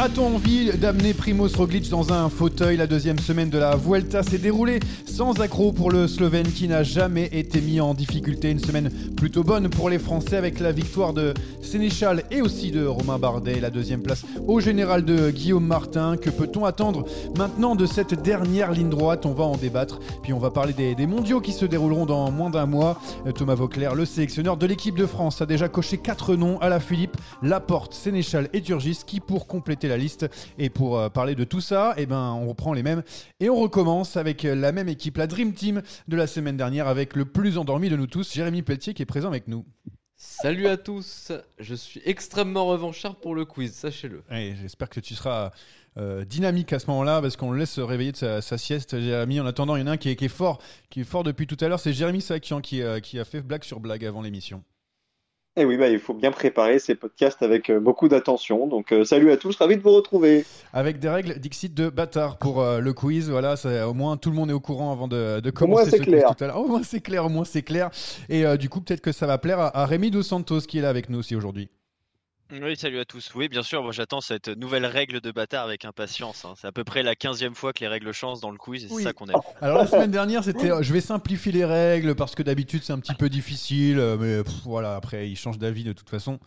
A-t-on envie d'amener Primoz Roglic dans un fauteuil La deuxième semaine de la Vuelta? S'est déroulée sans accroc pour le Slovène qui n'a jamais été mis en difficulté. Une semaine plutôt bonne pour les Français avec la victoire de Sénéchal et aussi de Romain Bardet. La deuxième place au général de Guillaume Martin. Que peut-on attendre maintenant de cette dernière ligne droite? On va en débattre. Puis on va parler des, des mondiaux qui se dérouleront dans moins d'un mois. Thomas Vauclair, le sélectionneur de l'équipe de France, a déjà coché quatre noms à la Philippe, Laporte, Sénéchal et Turgis qui pour compléter la liste. Et pour euh, parler de tout ça, eh ben, on reprend les mêmes et on recommence avec euh, la même équipe, la Dream Team de la semaine dernière, avec le plus endormi de nous tous, Jérémy Pelletier, qui est présent avec nous. Salut à tous, je suis extrêmement revanchard pour le quiz, sachez-le. Et J'espère que tu seras euh, dynamique à ce moment-là, parce qu'on le laisse se réveiller de sa, sa sieste, Jérémy. En attendant, il y en a un qui est, qui est fort, qui est fort depuis tout à l'heure, c'est Jérémy Sakian qui, euh, qui a fait blague sur blague avant l'émission. Et oui, bah, il faut bien préparer ces podcasts avec euh, beaucoup d'attention. Donc, euh, salut à tous, ravi de vous retrouver. Avec des règles Dixit de bâtard pour euh, le quiz. Voilà, ça- au moins tout le monde est au courant avant de, de Au moins, commencer c'est ce clair. quiz tout à l'heure. Au moins c'est clair, au moins c'est clair. Et du coup, peut-être que ça va plaire à, à Rémi Dos Santos qui est là avec nous aussi aujourd'hui. Oui, salut à tous. Oui, bien sûr, moi j'attends cette nouvelle règle de bâtard avec impatience. hein. C'est à peu près la 15e fois que les règles changent dans le quiz et c'est Oui. ça qu'on aime. Alors la semaine dernière, c'était euh, je vais simplifier les règles parce que d'habitude c'est un petit peu difficile, euh, mais pff, voilà, après il change d'avis de toute façon.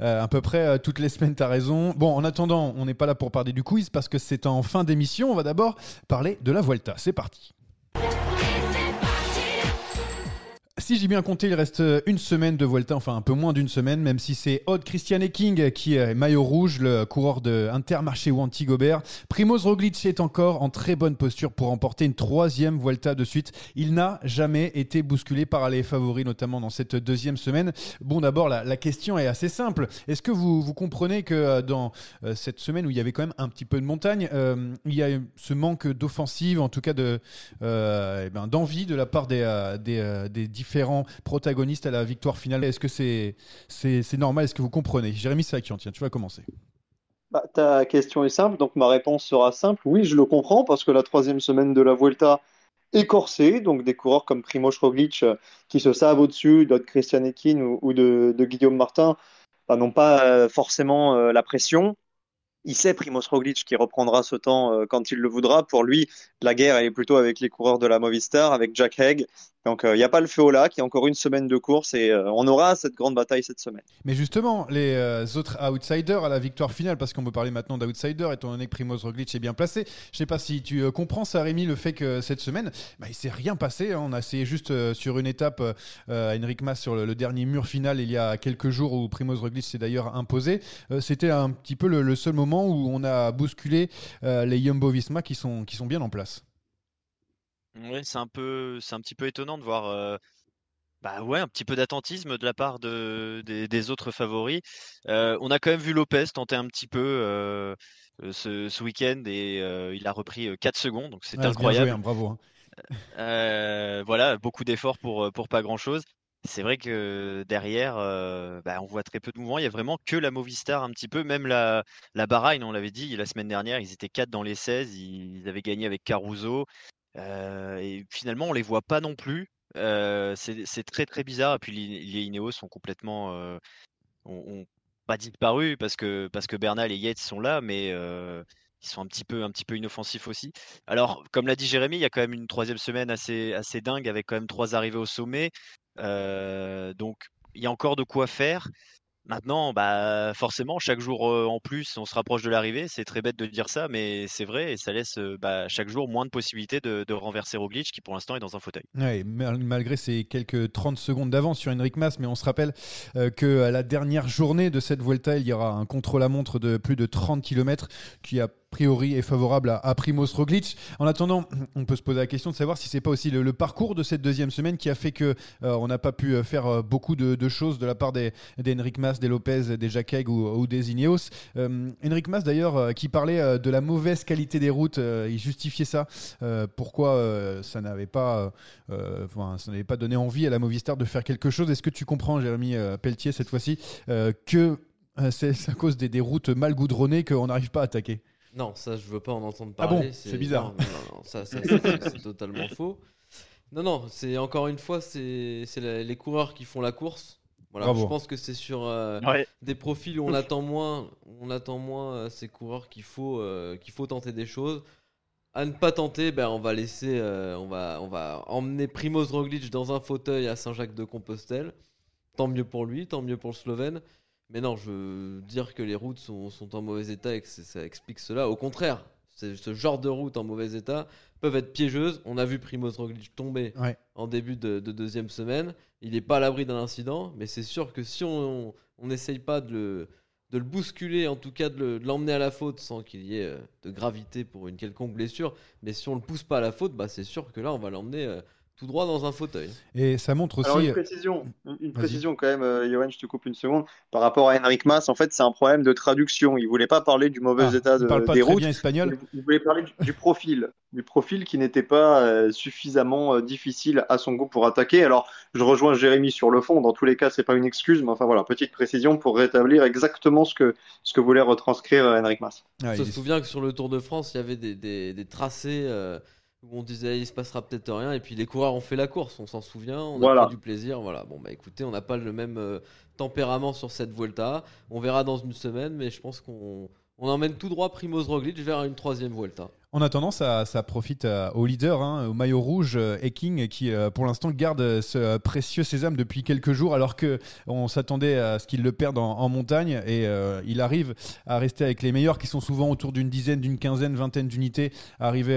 Euh, à peu près euh, toutes les semaines, t'as raison. Bon, en attendant, on n'est pas là pour parler du quiz parce que c'est en fin d'émission. On va d'abord parler de la Vuelta. C'est parti. Si j'ai bien compté, il reste une semaine de Vuelta, enfin un peu moins d'une semaine, même si c'est Odd Christian King qui est maillot rouge, le coureur de Intermarché ou Antigobert. Primoz Roglic est encore en très bonne posture pour remporter une troisième Vuelta de suite. Il n'a jamais été bousculé par les favoris, notamment dans cette deuxième semaine. Bon, d'abord, la, question est assez simple. Est-ce que vous, comprenez que euh, dans euh, cette semaine où il y avait quand même un petit peu de montagne, euh, il y a ce manque d'offensive, en tout cas de, euh, eh ben, d'envie de la part des, euh, des, euh, des différents protagonistes à la victoire finale. Est-ce que c'est, normal? Est-ce que vous comprenez? Jérémy Sakian, tiens, tu vas commencer. Bah, ta question est simple, donc ma réponse sera simple. Oui, je le comprends parce que la troisième semaine de la Vuelta est corsée, donc des coureurs comme Primoz Roglic euh, qui se savent au-dessus d'autres Christian Ekin ou, de, Guillaume Martin bah, n'ont pas euh, forcément euh, la pression. Il sait Primoz Roglic qui reprendra ce temps quand il le voudra. Pour lui, la guerre elle est plutôt avec les coureurs de la Movistar, avec Jack Haig. Donc euh, il n'y a pas le feu au lac, il y a encore une semaine de course et euh, on aura cette grande bataille cette semaine. Mais justement, les euh, autres outsiders à la victoire finale, parce qu'on peut parler maintenant d'outsiders, étant donné que Primoz Roglic est bien placé. Je sais pas si tu euh, comprends ça, Rémi, le fait que cette semaine, bah, il s'est rien passé. hein. On a essayé juste euh, sur une étape euh, à Enric Mas sur le, dernier mur final il y a quelques jours où Primoz Roglic s'est d'ailleurs imposé. Euh, C'était un petit peu le, seul moment où on a bousculé euh, les Jumbo-Visma qui sont, qui sont bien en place. Oui, c'est un peu, c'est un petit peu étonnant de voir. euh, bah ouais, un petit peu d'attentisme de la part de, des, autres favoris. Euh, on a quand même vu Lopez tenter un petit peu euh, ce, ce week-end et il a repris 4 secondes, donc c'est incroyable. Hein, bravo. Hein. voilà, beaucoup d'efforts pour, pour pas grand-chose. C'est vrai que derrière, bah, on voit très peu de mouvements. Il y a vraiment que la Movistar un petit peu. Même la, la Bahreïn, on l'avait dit la semaine dernière, ils étaient 4 dans les 16. Ils avaient gagné avec Caruso. Et finalement, on les voit pas non plus. c'est très très bizarre. Et puis les, Ineos sont complètement, ont, pas disparu parce que parce que Bernal et Yates sont là, mais ils sont un petit peu un petit peu inoffensifs aussi. Alors, comme l'a dit Jérémy, il y a quand même une troisième semaine assez assez dingue avec quand même trois arrivées au sommet. donc il y a encore de quoi faire. Maintenant, bah, forcément, chaque jour en plus, on se rapproche de l'arrivée. C'est très bête de dire ça, mais c'est vrai et ça laisse bah, chaque jour moins de possibilités de, renverser Roglic qui pour l'instant est dans un fauteuil. Ouais, malgré ces quelques 30 secondes d'avance sur Henrik Mas, mais on se rappelle que à la dernière journée de cette Vuelta, il y aura un contre-la-montre de plus de 30 km qui a priori est favorable à, Primoz Roglic. En attendant, on peut se poser la question de savoir si c'est pas aussi le, parcours de cette deuxième semaine qui a fait que euh, on n'a pas pu euh, faire euh, beaucoup de, choses de la part des, Mas, des Lopez, des Jacques ou, des Ineos. Henrik Mas d'ailleurs qui parlait de la mauvaise qualité des routes, il justifiait ça. pourquoi ça n'avait pas, ça n'avait pas donné envie à la Movistar de faire quelque chose? Est-ce que tu comprends, Jérémy Pelletier, cette fois-ci, que c'est à cause des, des routes mal goudronnées qu'on n'arrive pas à attaquer? Non, ça, je veux pas en entendre parler. Ah bon C'est bizarre. Non, ça, c'est totalement faux. Non, non, c'est encore une fois, c'est les coureurs qui font la course. Voilà, je pense que c'est sur euh, des profils où on attend moins, on attend moins euh, ces coureurs qu'il faut, euh, qu'il faut tenter des choses. À ne pas tenter, ben on va laisser, on va, on va emmener Primoz Roglic dans un fauteuil à Saint-Jacques-de-Compostelle. Tant mieux pour lui, tant mieux pour le Slovène. Mais non, je veux dire que les routes sont, en mauvais état et que ça explique cela. Au contraire, ce genre de routes en mauvais état peuvent être piégeuses. On a vu Primoz Roglic tomber en début de, deuxième semaine. Il n'est pas à l'abri d'un incident, mais c'est sûr que si on n'essaye pas de le, bousculer, en tout cas de l'emmener à la faute sans qu'il y ait euh, de gravité pour une quelconque blessure, mais si on le pousse pas à la faute, bah c'est sûr que là on va l'emmener euh, tout droit dans un fauteuil. Et ça montre aussi. Alors une précision, une précision quand même, euh, je te coupe une seconde. Par rapport à Henrik Mas, en fait, c'est un problème de traduction. Il voulait pas parler du mauvais ah, état de, parle pas des très routes. Bien espagnol. Il voulait parler du, profil, du profil qui n'était pas euh, suffisamment euh, difficile à son goût pour attaquer. Alors, je rejoins Jérémy sur le fond. Dans tous les cas, c'est pas une excuse, mais enfin voilà, petite précision pour rétablir exactement ce que ce que voulait retranscrire euh, Henrik Mas. Ah, je me souviens que sur le Tour de France, il y avait des, des, des tracés où on disait il se passera peut-être rien et puis les coureurs ont fait la course, on s'en souvient, on a eu du plaisir, voilà. Bon bah écoutez, on n'a pas le même euh, tempérament sur cette Vuelta, on verra dans une semaine, mais je pense qu'on on emmène tout droit Primoz Roglic vers une troisième Vuelta. En attendant, ça, ça profite euh, au leader, hein, au maillot rouge, euh, Eking, qui euh, pour l'instant garde ce précieux sésame depuis quelques jours, alors que on s'attendait à ce qu'il le perde en, montagne. Et il arrive à rester avec les meilleurs, qui sont souvent autour d'une dizaine, d'une quinzaine, vingtaine d'unités, arriver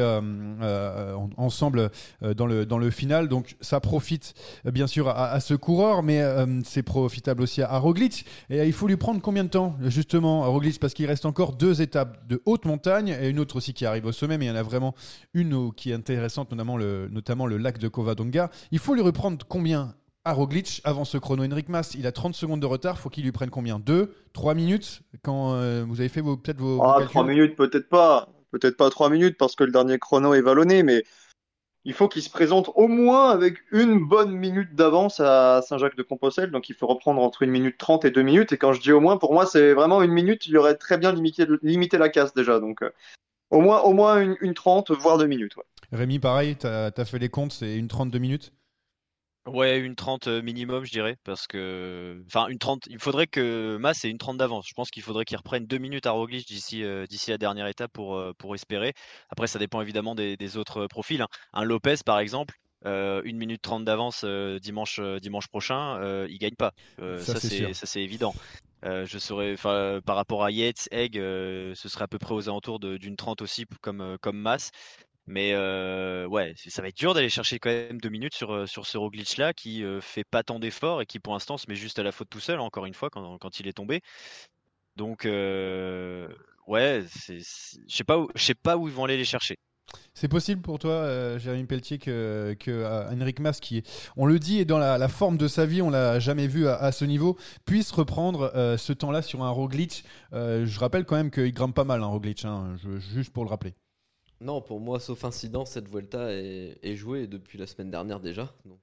ensemble dans le, final. Donc ça profite bien sûr à, ce coureur, mais c'est profitable aussi à, Roglic. Et il faut lui prendre combien de temps, justement, à Roglic, parce qu'il reste encore deux étapes de haute montagne et une autre aussi qui arrive au sommet mais il y en a vraiment une qui est intéressante, notamment le, notamment le lac de Covadonga. Il faut lui reprendre combien à Roglic avant ce chrono Henrik Mas Il a 30 secondes de retard, faut qu'il lui prenne combien? 2 3 minutes? Quand euh, vous avez fait peut-être vos, ah, 3 minutes peut-être pas, peut-être pas 3 minutes parce que le dernier chrono est vallonné, mais il faut qu'il se présente au moins avec une bonne minute d'avance à Saint-Jacques-de-Compostelle. Donc il faut reprendre entre une minute 30 et 2 minutes. Et quand je dis au moins, pour moi, c'est vraiment une minute. Il aurait très bien limité, limité la casse déjà. Donc euh, au moins, au moins une, une 30, voire 2 minutes. Ouais. Rémi, pareil, tu as, fait les comptes, c'est une 32 minutes? Ouais, une 30 euh, minimum, je dirais, parce que. Enfin, une 30. Il faudrait que Mas ait une 30 d'avance. Je pense qu'il faudrait qu'il reprenne 2 minutes à Roglic d'ici euh, d'ici la dernière étape pour, euh, pour espérer. Après, ça dépend évidemment des, des autres profils. Hein. Un Lopez, par exemple, euh, 1 minute 30 d'avance dimanche, dimanche prochain, il gagne pas. ça, c'est évident. Euh, je serais, par rapport à Yates, Egg, euh, ce serait à peu près aux alentours d'une 30 aussi, comme, euh, comme masse. Mais ouais, ça va être dur d'aller chercher quand même deux minutes sur, sur ce Roglic là qui fait pas tant d'efforts et qui pour l'instant se met juste à la faute tout seul, encore une fois, quand, il est tombé. Donc ouais, je sais pas, sais pas où ils vont aller les chercher. C'est possible pour toi, euh, Jérémy Pelletier, que, que euh, Henrik Mas, qui, on le dit, est dans la, forme de sa vie, on l'a jamais vu à, ce niveau, puisse reprendre euh, ce temps-là sur un Roglic. je rappelle quand même qu'il grimpe pas mal, un hein, Roglic, juste pour le rappeler. Non, pour moi, sauf incident, cette Vuelta est, jouée depuis la semaine dernière déjà. Donc,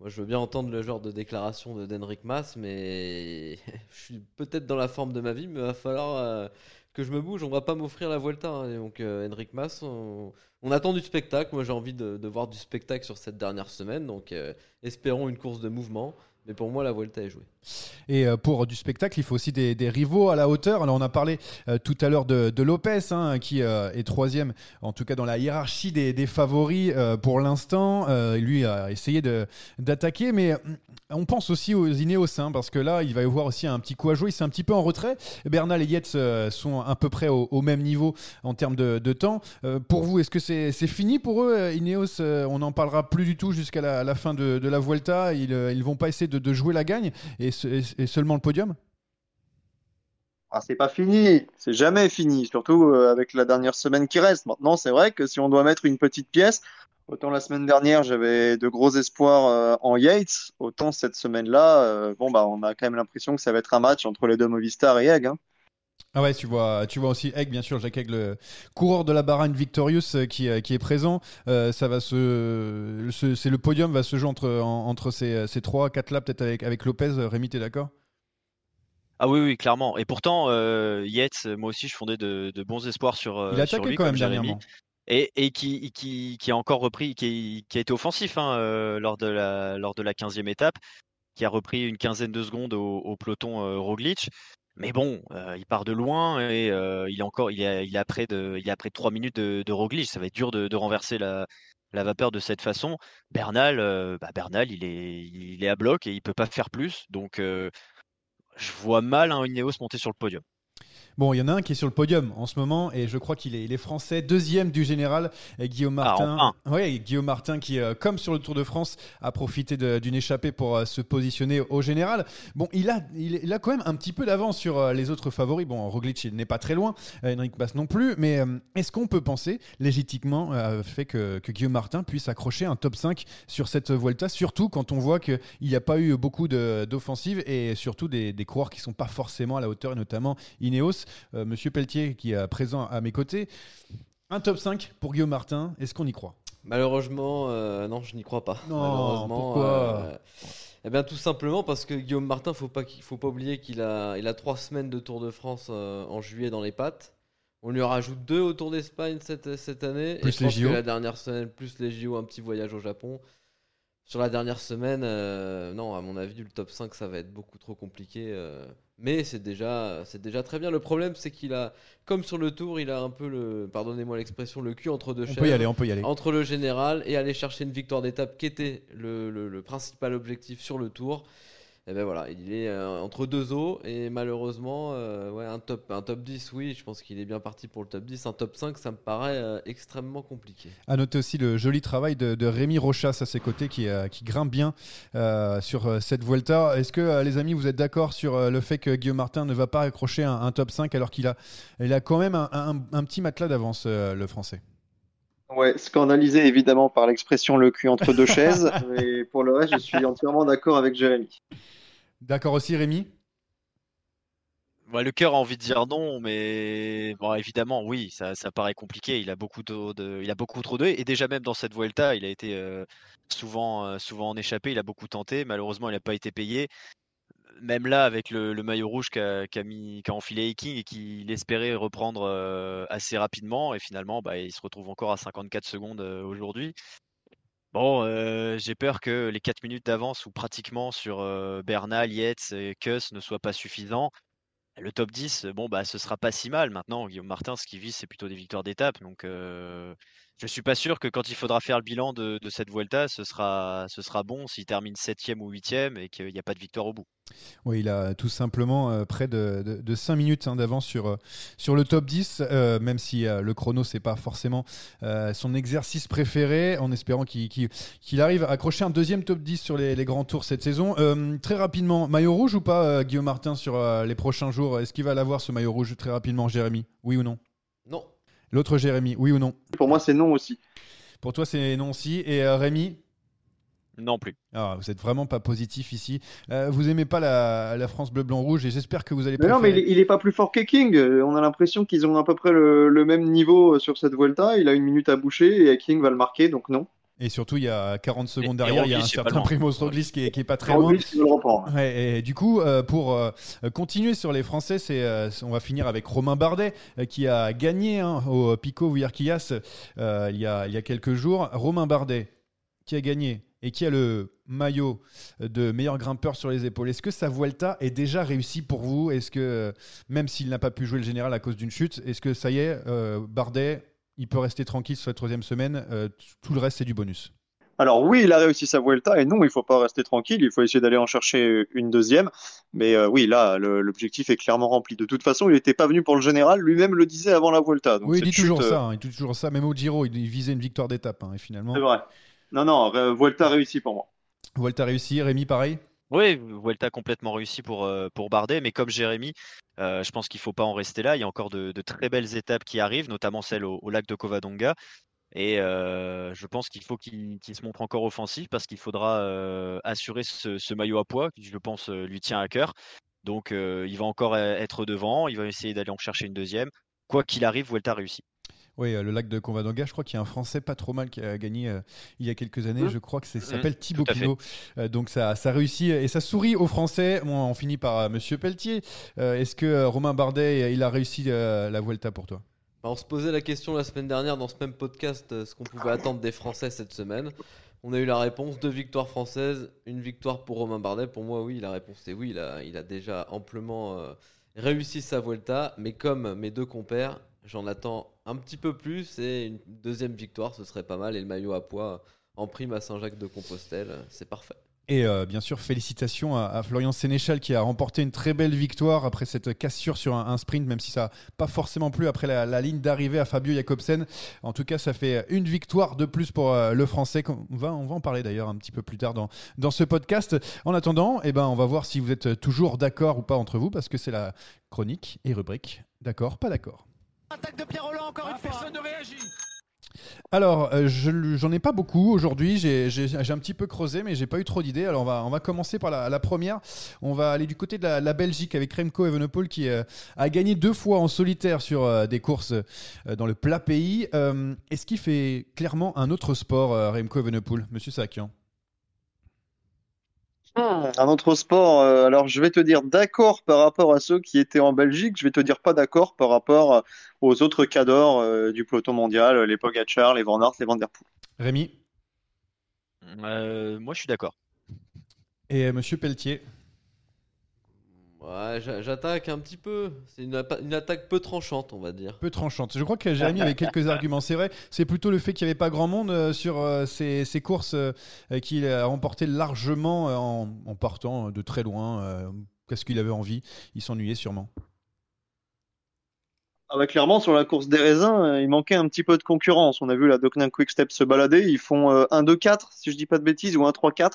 moi, je veux bien entendre le genre de déclaration de d'Henrik Mas, mais je suis peut-être dans la forme de ma vie, mais il va falloir que je me bouge, on va pas m'offrir la Vuelta. Hein. Donc euh, Henrik Mas, on, attend du spectacle. Moi j'ai envie de, voir du spectacle sur cette dernière semaine. Donc euh, espérons une course de mouvement. Mais pour moi, la Vuelta est jouée. Et euh, pour du spectacle, il faut aussi des, rivaux à la hauteur. Alors, on a parlé euh, tout à l'heure de, Lopez, hein, qui euh, est troisième, en tout cas dans la hiérarchie des, favoris pour l'instant. lui a essayé d'attaquer, mais on pense aussi aux Ineos, hein, parce que là, il va y avoir aussi un petit coup à jouer. C'est un petit peu en retrait. Bernal et Yates sont à peu près au, même niveau en termes de, temps. pour vous, est-ce que c'est fini pour eux Ineos, on n'en parlera plus du tout jusqu'à la, fin de, la Vuelta. Ils ne vont pas essayer de de, jouer la gagne et, seulement le podium? Ah, c'est pas fini, c'est jamais fini, surtout euh, avec la dernière semaine qui reste. Maintenant, c'est vrai que si on doit mettre une petite pièce, autant la semaine dernière j'avais de gros espoirs euh, en Yates, autant cette semaine-là, euh, bon bah on a quand même l'impression que ça va être un match entre les deux Movistar et Egg. Ah ouais, tu vois, tu vois aussi Egg, bien sûr, Jacques Egg, le coureur de la Bahrain Victorious euh, qui, euh, qui est présent. Euh, ça va se, c'est le podium va se jouer entre, entre ces, ces trois, quatre là, peut-être avec, avec Lopez. Rémi, t'es d'accord? Ah oui, oui, clairement. Et pourtant, euh, Yates, moi aussi, je fondais de, de bons espoirs sur, Il a quand même dernièrement. Et, et qui, qui, qui, a encore repris, qui, qui a été offensif hein, lors, de la, lors de la 15e étape, qui a repris une quinzaine de secondes au, au peloton Roglic. Mais bon, euh, il part de loin et euh, il est encore, il est, il près de, il est après trois minutes de, de. Ça va être dur de, de renverser la, la, vapeur de cette façon. Bernal, euh, bah Bernal, il est, il est à bloc et il peut pas faire plus. Donc, je vois mal un Ineos monter sur le podium. Bon, il y en a un qui est sur le podium en ce moment et je crois qu'il est, il est français, deuxième du général, et Guillaume ah, Martin. oui, Guillaume Martin qui, euh, comme sur le Tour de France, a profité d'une échappée pour euh, se positionner au général. Bon, il a, il, a quand même un petit peu d'avance sur euh, les autres favoris. Bon, Roglic n'est pas très loin, Henrik Bass non plus, mais est-ce qu'on peut penser légitimement fait que, que, Guillaume Martin puisse accrocher un top 5 sur cette Vuelta, surtout quand on voit qu'il n'y a pas eu beaucoup d'offensives et surtout des, des coureurs qui ne sont pas forcément à la hauteur, et notamment Ineos. Euh, Monsieur Pelletier qui est présent à mes côtés. Un top 5 pour Guillaume Martin, est-ce qu'on y croit? Malheureusement, euh, non, je n'y crois pas. Non, pourquoi? euh, Eh bien, tout simplement parce que Guillaume Martin, faut pas faut pas oublier qu'il a, il a trois semaines de Tour de France en juillet dans les pattes. On lui rajoute deux au Tour d'Espagne cette, cette année. Plus et je la dernière semaine, plus les JO, un petit voyage au Japon. Sur la dernière semaine, non, à mon avis, le top 5, ça va être beaucoup trop compliqué. Mais c'est déjà, c'est déjà très bien. Le problème, c'est qu'il a, comme sur le tour, il a un peu le, pardonnez-moi l'expression, le cul entre deux chaises. On peut y aller, on peut y aller. Entre le général et aller chercher une victoire d'étape qui était le principal objectif sur le tour et ben voilà, il est euh, entre deux eaux et malheureusement, euh, un top, un top 10, oui, je pense qu'il est bien parti pour le top 10. Un top 5, ça me paraît euh, extrêmement compliqué. À noter aussi le joli travail de, Rémi Rochas à ses côtés qui, grimpe bien sur cette Vuelta. Est-ce que les amis, vous êtes d'accord sur le fait que Guillaume Martin ne va pas accrocher un, top 5 alors qu'il a, il a quand même un, un petit matelas d'avance, le français? Ouais, scandalisé évidemment par l'expression le cul entre deux chaises, mais pour le reste, je suis entièrement d'accord avec Jérémy. D'accord aussi, Rémi? Le cœur a envie de dire non, mais bon, évidemment, oui, ça, paraît compliqué. Il a beaucoup de, il a beaucoup trop d'eux, et déjà même dans cette Vuelta, il a été euh, souvent, euh, souvent en échappé. Il a beaucoup tenté. Malheureusement, il n'a pas été payé même là, avec le, maillot rouge qu'a mis, enfilé King et qu'il espérait reprendre euh, assez rapidement, et finalement, bah, il se retrouve encore à 54 secondes euh, aujourd'hui. Bon, euh, j'ai peur que les 4 minutes d'avance ou pratiquement sur Bernal, Yates et Kuss ne soient pas suffisants. Le top 10, bon, bah, ce sera pas si mal. Maintenant, Guillaume Martin, ce qu'il vise, c'est plutôt des victoires d'étape. Donc, je suis pas sûr que quand il faudra faire le bilan de, cette Vuelta, ce sera, bon s'il termine 7 ou 8 et qu'il n'y a pas de victoire au bout. Oui, il a tout simplement euh, près de, de, 5 minutes hein, d'avance sur, euh, sur le top 10, euh, même si le chrono, c'est pas forcément son exercice préféré, en espérant qu'il arrive à accrocher un deuxième top 10 sur les, grands tours cette saison. très rapidement, maillot rouge ou pas, Guillaume Martin, sur les prochains jours? Est-ce qu'il va l'avoir ce maillot rouge très rapidement, Jérémy? Oui ou Non? L'autre Jérémy, oui ou non Pour moi, c'est non aussi. Pour toi, c'est non aussi. Et euh, Rémi non plus. Ah, vous êtes vraiment pas positif ici. Euh, vous aimez pas la, France bleu blanc rouge et j'espère que vous allez. Mais non, mais il est, pas plus fort qu'Eking. Euh, on a l'impression qu'ils ont à peu près le, même niveau sur cette Vuelta. Il a une minute à boucher et King va le marquer, donc non. Et surtout, il y a 40 secondes derrière, il y a un certain Primoz Roglic qui, est, pas très loin. et du coup, euh, pour euh, continuer sur les Français, c'est, euh, on va finir avec Romain Bardet qui a gagné hein, au Pico Vuillerquillas il, y a, il y a quelques jours. Romain Bardet qui a gagné et qui a le maillot de meilleur grimpeur sur les épaules. Est-ce que sa Vuelta est déjà réussie pour vous? Est-ce que, même s'il n'a pas pu jouer le général à cause d'une chute, est-ce que ça y est, Bardet il peut rester tranquille sur la troisième semaine. Euh, tout le reste, c'est du bonus. Alors oui, il a réussi sa Vuelta et non, il faut pas rester tranquille, il faut essayer d'aller en chercher une deuxième. Mais euh, oui, là, l'objectif est clairement rempli. De toute façon, il n'était pas venu pour le général, lui-même le disait avant la Vuelta. oui, il dit toujours ça, euh, il dit toujours ça. Même au Giro, il visait une victoire d'étape, hein, et finalement. C'est vrai. Non, non, Vuelta réussi pour moi. Vuelta réussi, Rémi, pareil? Oui, Vuelta complètement réussi pour, euh, pour Bardet, mais comme Jérémy, euh, je pense qu'il ne faut pas en rester là. Il y a encore de, très belles étapes qui arrivent, notamment celle au, lac de Covadonga. Et euh, je pense qu'il faut qu'il se montre encore offensif parce qu'il faudra assurer ce, maillot à poids qui, je pense, lui tient à cœur. Donc il va encore être devant, il va essayer d'aller en chercher une deuxième. Quoi qu'il arrive, Vuelta réussi. Oui, euh, le lac de Convadonga, je crois qu'il y a un Français pas trop mal qui a gagné euh, il y a quelques années. Mmh. Je crois que ça mmh. s'appelle Thibaut Pinot. Euh, donc ça, ça réussit et ça sourit aux Français. on finit par Monsieur Pelletier. Est-ce que Romain Bardet, il a réussi la Vuelta pour toi? Bah, On se posait la question la semaine dernière dans ce même podcast, ce qu'on pouvait attendre des Français cette semaine. On a eu la réponse, deux victoires françaises, une victoire pour Romain Bardet. Pour moi, oui, la réponse est oui. Il a, il a déjà amplement réussi sa Vuelta, mais comme mes deux compères, J'en attends un petit peu plus et une deuxième victoire, ce serait pas mal. Et le maillot à poids en prime à Saint-Jacques-de-Compostelle, c'est parfait. Et euh, bien sûr, félicitations à, Florian Sénéchal qui a remporté une très belle victoire après cette cassure sur un, sprint, même si ça n'a pas forcément plu après la, ligne d'arrivée à Fabio Jacobsen. En tout cas, ça fait une victoire de plus pour euh, le Français. On va, on va en parler d'ailleurs un petit peu plus tard dans, dans ce podcast. En attendant, eh ben, on va voir si vous êtes toujours d'accord ou pas entre vous, parce que c'est la chronique et rubrique. D'accord, pas d'accord. Attaque de Pierre Roland encore une fois. Personne ne réagit. Alors, euh, j'en ai pas beaucoup aujourd'hui. J'ai un petit peu creusé, mais j'ai pas eu trop d'idées. Alors, on va, on va commencer par la, première. On va aller du côté de la, Belgique avec Remco Evenepoel qui euh, a gagné deux fois en solitaire sur euh, des courses dans le plat pays. Est-ce qu'il fait clairement un autre sport, Remco Evenepoel, Monsieur Sakian? Hmm, un autre sport, euh, alors je vais te dire d'accord par rapport à ceux qui étaient en Belgique, je vais te dire pas d'accord par rapport aux autres cadors euh, du peloton mondial, les Pogacar, les Van Aert, les Van Der Poel. Rémi? Euh, Moi je suis d'accord. Et Monsieur Pelletier? Ouais, j'attaque un petit peu. C'est une, attaque peu tranchante, on va dire. Peu tranchante. Je crois que Jérémy avait quelques arguments. C'est vrai, c'est plutôt le fait qu'il n'y avait pas grand monde euh, sur euh, ces, courses euh, qu'il a remporté largement en, partant de très loin. Qu'est-ce qu'il avait envie Il s'ennuyait sûrement. Ah bah clairement, sur la course des raisins, il manquait un petit peu de concurrence. On a vu la Docnin Quick Step se balader. Ils font 1-2-4, si je dis pas de bêtises, ou 1-3-4.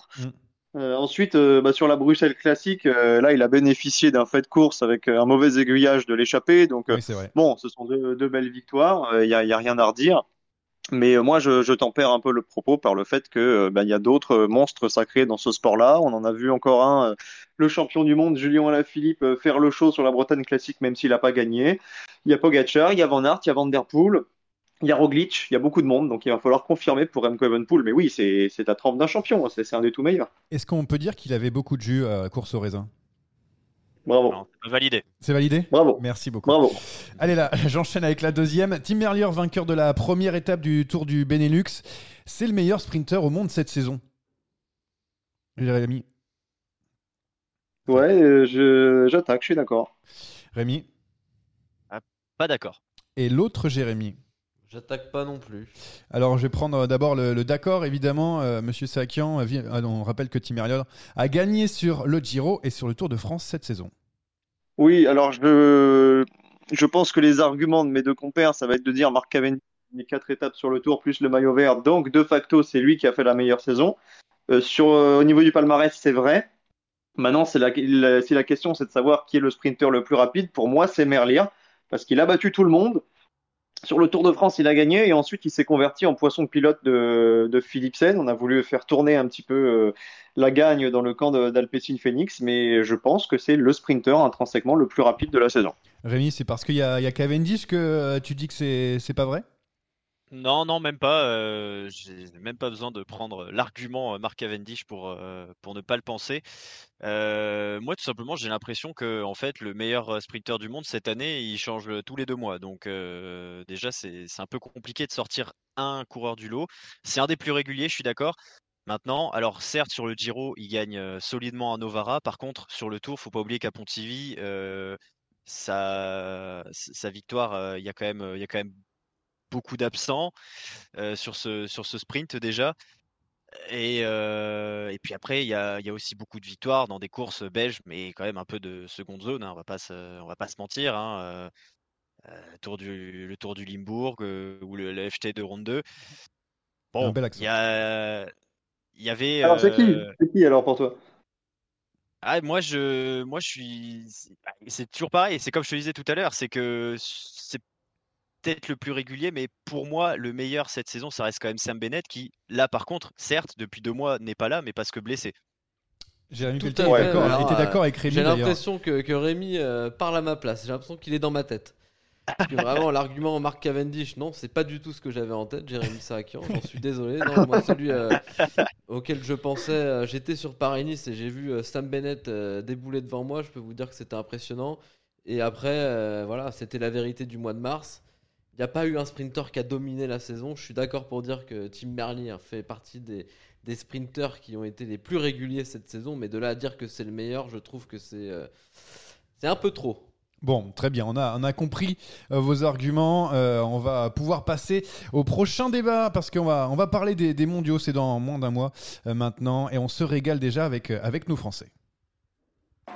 Euh, ensuite, euh, bah, sur la Bruxelles classique, euh, là, il a bénéficié d'un fait de course avec un mauvais aiguillage de l'échappée. Donc, bon, ce sont deux, belles victoires. Il n'y a, rien à redire. Mais moi, je, je, tempère un peu le propos par le fait que bah, il y a d'autres monstres sacrés dans ce sport-là. On en a vu encore un, le champion du monde Julien Alaphilippe faire le show sur la Bretagne classique, même s'il n'a pas gagné. Il y a Pogacar, il y a Van Aert, il y a Van Der Poel. Il y a Roglic, il y a beaucoup de monde, donc il va falloir confirmer pour Remco Evenpool. Mais oui, c'est à trempe d'un champion, c'est un des tout meilleurs. Est-ce qu'on peut dire qu'il avait beaucoup de jus à course au raisin Bravo. validé. C'est validé? Bravo. Merci beaucoup. Bravo. Allez là, j'enchaîne avec la deuxième. Tim Merlier, vainqueur de la première étape du Tour du Benelux. C'est le meilleur sprinter au monde cette saison. Jérémy. Ouais, euh, j'attaque, je, suis d'accord. Rémi. Ah, pas d'accord. Et l'autre Jérémy. J'attaque pas non plus. Alors, je vais prendre d'abord le, d'accord, évidemment. Euh, Monsieur Sakian, euh, ah on rappelle que Tim Merlier a gagné sur le Giro et sur le Tour de France cette saison. Oui, alors je, je pense que les arguments de mes deux compères, ça va être de dire Marc Cavendish a quatre étapes sur le Tour plus le maillot vert, donc de facto, c'est lui qui a fait la meilleure saison. Euh, sur, au niveau du palmarès, c'est vrai. Maintenant, c'est la, si la question c'est de savoir qui est le sprinter le plus rapide, pour moi, c'est Merlier, parce qu'il a battu tout le monde. Sur le Tour de France, il a gagné et ensuite il s'est converti en poisson pilote de, de Philipsen. On a voulu faire tourner un petit peu euh, la gagne dans le camp d'Alpecin Phoenix, mais je pense que c'est le sprinter intrinsèquement le plus rapide de la saison. Rémi, c'est parce qu'il y, a Cavendish que euh, tu dis que c'est pas vrai? Non, non, même pas. Euh, j'ai même pas besoin de prendre l'argument Mark Cavendish pour, pour ne pas le penser. moi, tout simplement, j'ai l'impression que en fait, le meilleur sprinter du monde cette année, il change tous les deux mois. Donc, déjà, c'est un peu compliqué de sortir un coureur du lot. C'est un des plus réguliers, je suis d'accord. Maintenant, alors certes, sur le Giro, il gagne solidement à Novara. Par contre, sur le Tour, faut pas oublier qu'à Pontivy, sa, victoire, il y a quand même, y a quand même beaucoup d'absents sur, ce, sur ce sprint déjà. Et, et puis après, il y a, y a, aussi beaucoup de victoires dans des courses belges, mais quand même un peu de seconde zone. Hein, on va pas se, on va pas se mentir. Hein, tour du, le Tour du Limbourg ou le, FT de Ronde 2. Bon, il y, a, y avait. Alors c'est qui, qui alors pour toi? Ah, moi je, moi je suis, bah, c'est toujours pareil. C'est comme je te disais tout à l'heure, c'est que c'est peut-être le plus régulier, mais pour moi, le meilleur cette saison, ça reste quand même Sam Bennett, qui, là, par contre, certes, depuis deux mois, n'est pas là, mais parce que blessé. Jérémy Peltier était d'accord avec Rémi. J'ai l'impression que, que, Rémi euh, parle à ma place. J'ai l'impression qu'il est dans ma tête. Parce que vraiment, l'argument Mark Cavendish, non, c'est pas du tout ce que j'avais en tête, Jérémy Sarakian. J'en suis désolé. Non, moi, celui euh, auquel je pensais, euh, j'étais sur Paris-Nice et j'ai vu Sam Bennett débouler devant moi. Je peux vous dire que c'était impressionnant. Et après, voilà, c'était la vérité du mois de mars. Il n'y a pas eu un sprinter qui a dominé la saison. Je suis d'accord pour dire que Tim Merlier fait partie des, des sprinters qui ont été les plus réguliers cette saison, mais de là à dire que c'est le meilleur, je trouve que c'est euh, c'est un peu trop. Bon, très bien, on a, on a compris euh, vos arguments. Euh, on va pouvoir passer au prochain débat parce qu'on va, on va parler des, des mondiaux, c'est dans moins d'un mois maintenant, et on se régale déjà avec, avec nos Français.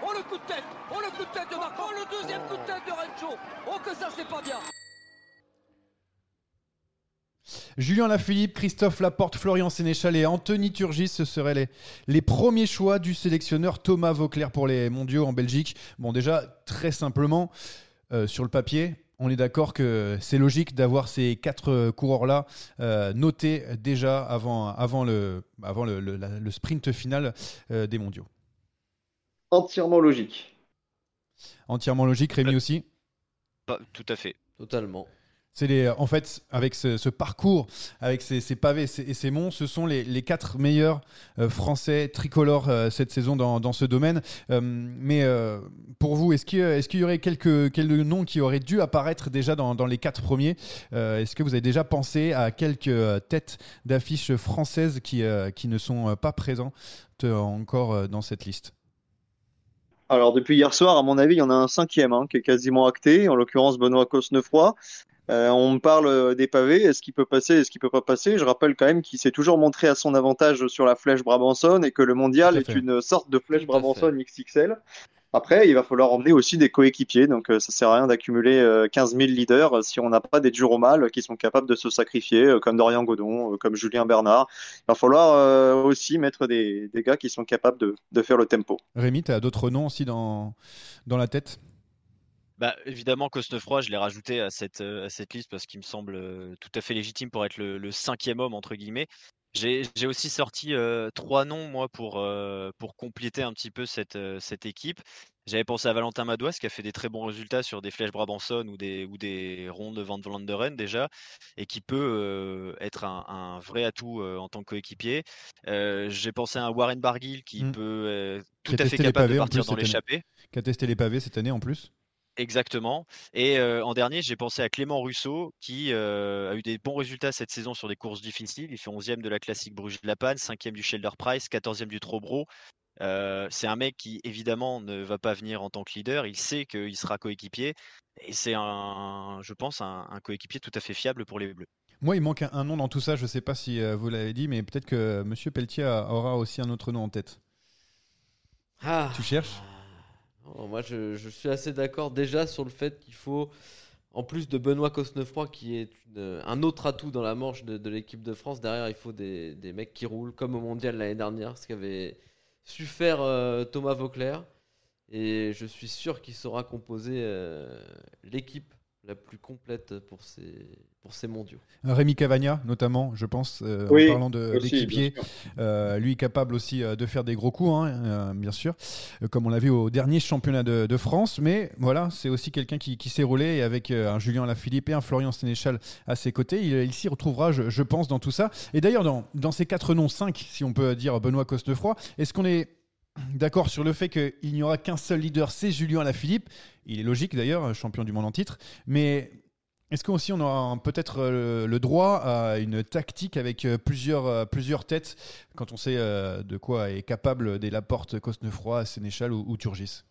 Oh le coup de tête Oh le coup de tête de Marco Oh le deuxième coup de tête de Rencho Oh que ça c'est pas bien Julien Lafilippe, Christophe Laporte, Florian Sénéchal et Anthony Turgis, ce seraient les, les premiers choix du sélectionneur Thomas Vauclair pour les mondiaux en Belgique. Bon, déjà, très simplement, euh, sur le papier, on est d'accord que c'est logique d'avoir ces quatre coureurs-là euh, notés déjà avant, avant, le, avant le, sprint final euh, des mondiaux. Entièrement logique. Entièrement logique, Rémi aussi? Tout à fait. Totalement. C'est les, en fait, avec ce, parcours, avec ces, pavés et ces monts, ce sont les, quatre meilleurs euh, Français tricolores euh, cette saison dans, ce domaine. Euh, mais pour vous, est-ce qu'il y aurait quelques, noms qui auraient dû apparaître déjà dans, les quatre premiers Est-ce que vous avez déjà pensé à quelques têtes d'affiches françaises qui, qui ne sont pas présentes encore dans cette liste? Alors depuis hier soir, à mon avis, il y en a un cinquième hein, qui est quasiment acté, en l'occurrence Benoît Cosnefroy. Euh, on me parle euh, des pavés, est-ce qu'il peut passer, est-ce qu'il peut pas passer? Je rappelle quand même qu'il s'est toujours montré à son avantage sur la flèche Brabanson et que le mondial est une sorte de flèche Brabanson XXL. Après, il va falloir emmener aussi des coéquipiers, donc euh, ça sert à rien d'accumuler 15 000 leaders si on n'a pas des mal qui sont capables de se sacrifier, comme Dorian Godon, comme Julien Bernard. Il va falloir aussi mettre des, gars qui sont capables de, faire le tempo. Rémi, tu as d'autres noms aussi dans, dans la tête? Bah, évidemment, Cosnefroy, je l'ai rajouté à cette, euh, à cette liste parce qu'il me semble euh, tout à fait légitime pour être le, cinquième homme, entre guillemets. J'ai aussi sorti euh, trois noms, moi, pour, pour compléter un petit peu cette, cette équipe. J'avais pensé à Valentin Madouas, qui a fait des très bons résultats sur des flèches Brabanson ou des, ou des rondes Van Vlanderen déjà, et qui peut être un, vrai atout en tant que coéquipier. J'ai pensé à Warren Barguil, qui mmh. peut tout à fait capable de partir dans l'échappée. Qui a testé les pavés cette année en plus Exactement. Et en dernier, j'ai pensé à Clément Russo, qui a eu des bons résultats cette saison sur des courses difficiles. Il fait 11e de la classique Bruges-La Panne, 5e du Shelder Price, 14e du Trobro. c'est un mec qui, évidemment, ne va pas venir en tant que leader. Il sait qu'il sera coéquipier. Et c'est, un, je pense, un, coéquipier tout à fait fiable pour les Bleus. Moi, il manque un, nom dans tout ça. Je ne sais pas si vous l'avez dit, mais peut-être que M. Pelletier aura aussi un autre nom en tête. Ah. Tu cherches? Moi, je, suis assez d'accord déjà sur le fait qu'il faut, en plus de Benoît Cosnefroy, qui est un autre atout dans la manche de, l'équipe de France, derrière, il faut des, mecs qui roulent, comme au mondial l'année dernière, ce qu'avait su faire euh, Thomas Vauclair. Et je suis sûr qu'il saura composer euh, l'équipe la plus complète pour ces, pour ces mondiaux. Rémi Cavagna, notamment, je pense, euh, en parlant d'équipier. Euh, lui capable aussi euh, de faire des gros coups, hein, bien sûr, comme on l'a vu au dernier championnat de, France. Mais voilà, c'est aussi quelqu'un qui, s'est roulé et avec un Julien Lafilippe et un Florian Sénéchal à ses côtés. Il, s'y retrouvera, je, pense, dans tout ça. Et d'ailleurs, dans, dans ces quatre noms, cinq, si on peut dire Benoît Costefroy, est-ce qu'on est d'accord sur le fait qu'il n'y aura qu'un seul leader, c'est Julien Lafilippe. Il est logique d'ailleurs, champion du monde en titre. Mais est-ce qu'aussi on aura peut-être euh, le, droit à une tactique avec euh, plusieurs, euh, plusieurs têtes quand on sait de quoi est capable des Laporte, Cosnefroy, Sénéchal ou, Turgis?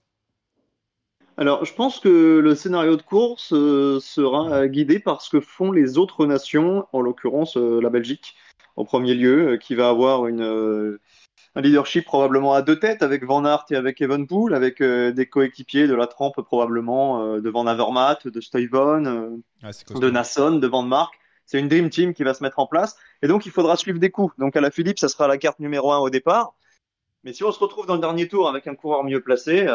Alors, je pense que le scénario de course sera guidé par ce que font les autres nations, en l'occurrence la Belgique, en premier lieu, qui va avoir une, un leadership probablement à deux têtes avec Van Aert et avec Evenpool, avec euh, des coéquipiers de la trempe probablement euh, de Van Avermaet, de Stuyven, euh, ah, de Nasson, de Van Mark. C'est une dream team qui va se mettre en place et donc il faudra suivre des coups. Donc à la Philippe, ça sera la carte numéro un au départ. Mais si on se retrouve dans le dernier tour avec un coureur mieux placé,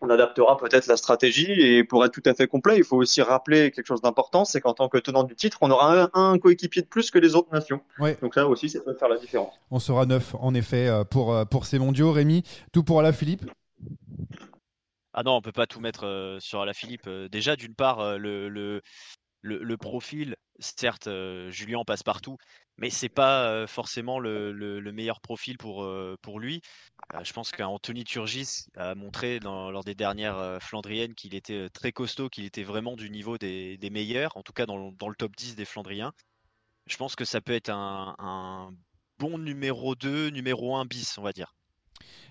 on adaptera peut-être la stratégie. Et pour être tout à fait complet, il faut aussi rappeler quelque chose d'important, c'est qu'en tant que tenant du titre, on aura un, coéquipier de plus que les autres nations. Donc ça aussi, ça peut faire la différence. On sera neuf, en effet, euh, pour, euh, pour ces mondiaux. Rémi, tout pour Philippe? Ah non, on peut pas tout mettre euh, sur Alaphilippe. Philippe. déjà, d'une part, le, le, le, profil, certes, Julien passe partout, mais c'est pas forcément le, meilleur profil pour, pour lui. je pense qu'Anthony Turgis a montré lors des dernières Flandriennes qu'il était très costaud, qu'il était vraiment du niveau des, meilleurs, en tout cas dans, le top 10 des Flandriens. Je pense que ça peut être un, un bon numéro 2, numéro 1 bis, on va dire.